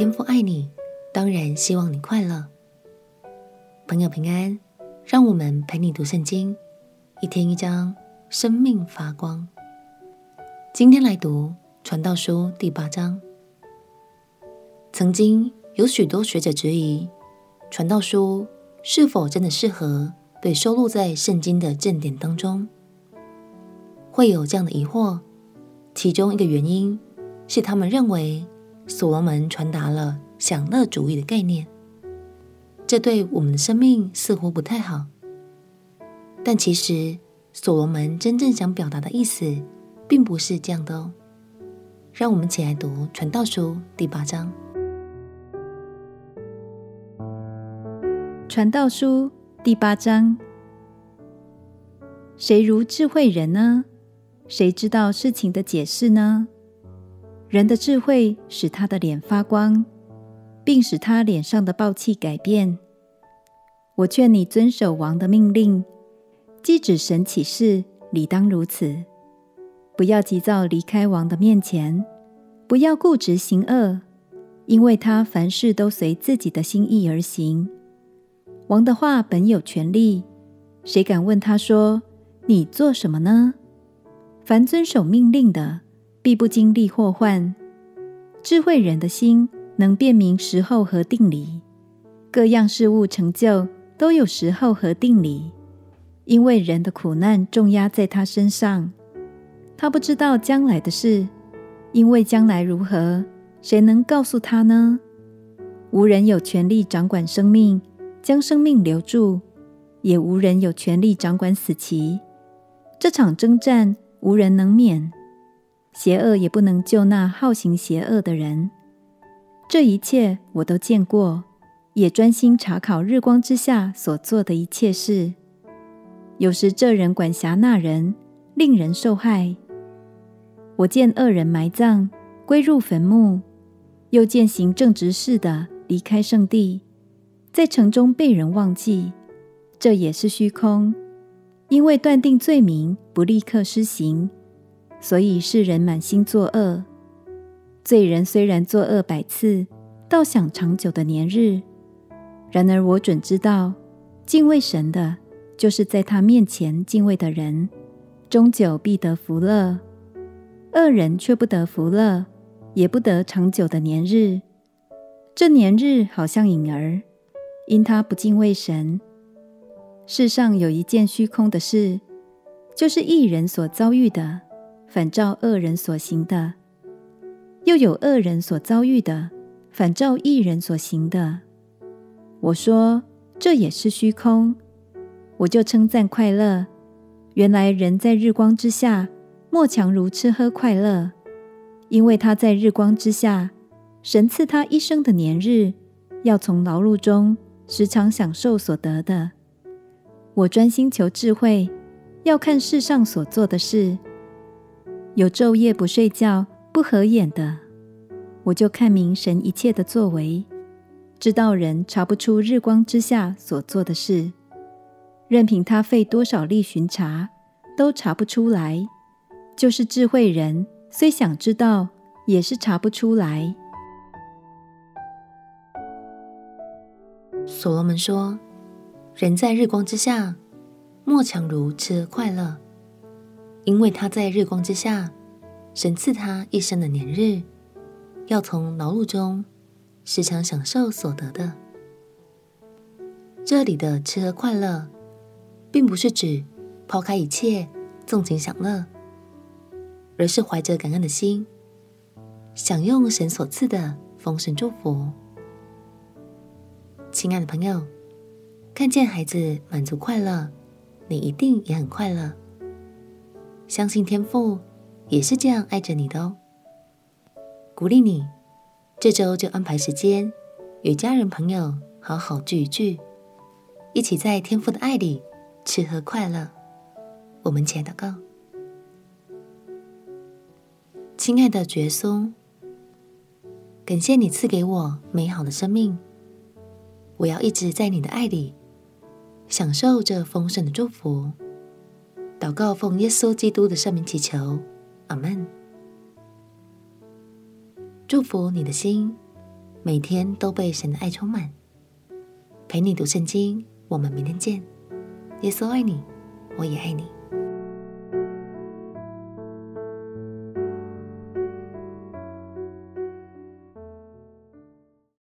天父爱你，当然希望你快乐。朋友平安，让我们陪你读圣经，一天一章，生命发光。今天来读《传道书》第八章。曾经有许多学者质疑，《传道书》是否真的适合被收录在圣经的正典当中？会有这样的疑惑，其中一个原因是他们认为所罗门传达了享乐主义的概念，这对我们的生命似乎不太好。但其实，所罗门真正想表达的意思，并不是这样的哦。让我们一起来读《传道书》第八章。《传道书》第八章，谁如智慧人呢？谁知道事情的解释呢？人的智慧使他的脸发光，并使他脸上的暴气改变。我劝你遵守王的命令。既指神起誓，理当如此。不要急躁离开王的面前，不要固执行恶，因为他凡事都随自己的心意而行。王的话本有权力，谁敢问他说：“你做什么呢？”凡遵守命令的，必不经历祸患。智慧人的心能辨明时候和定理，各样事物成就都有时候和定理。因为人的苦难重压在他身上，他不知道将来的事，因为将来如何，谁能告诉他呢？无人有权利掌管生命，将生命留住；也无人有权利掌管死期。这场征战无人能免，邪恶也不能救那好行邪恶的人。这一切我都见过，也专心查考日光之下所做的一切事。有时这人管辖那人，令人受害。我见恶人埋葬，归入坟墓；又见行正直事的离开圣地，在城中被人忘记。这也是虚空，因为断定罪名不立刻施行，所以世人满心作恶。罪人虽然作恶百次，倒想长久的年日。然而我准知道，敬畏神的。就是在他面前敬畏的人，终久必得福乐；恶人却不得福乐，也不得长久的年日。这年日好像影儿，因他不敬畏神。世上有一件虚空的事，就是一人所遭遇的，反照恶人所行的；又有恶人所遭遇的，反照义人所行的。我说，这也是虚空。我就称赞快乐。原来人在日光之下，莫强如吃喝快乐，因为他在日光之下，神赐他一生的年日，要从劳碌中时常享受所得的。我专心求智慧，要看世上所做的事，有昼夜不睡觉、不合眼的，我就看明神一切的作为，知道人查不出日光之下所做的事。任凭他费多少力巡查，都查不出来。就是智慧人，虽想知道，也是查不出来。所罗门说：“人在日光之下，莫强如吃快乐，因为他在日光之下，神赐他一生的年日，要从劳碌中时常享受所得的。”这里的吃喝快乐。并不是指抛开一切纵情享乐，而是怀着感恩的心，享用神所赐的丰盛祝福。亲爱的朋友，看见孩子满足快乐，你一定也很快乐。相信天父也是这样爱着你的哦。鼓励你，这周就安排时间与家人朋友好好聚一聚，一起在天父的爱里。吃喝快乐，我们前祷告。亲爱的觉松，感谢你赐给我美好的生命，我要一直在你的爱里享受这丰盛的祝福。祷告奉耶稣基督的圣名祈求，阿门。祝福你的心每天都被神的爱充满。陪你读圣经，我们明天见。耶稣爱你，我也爱你。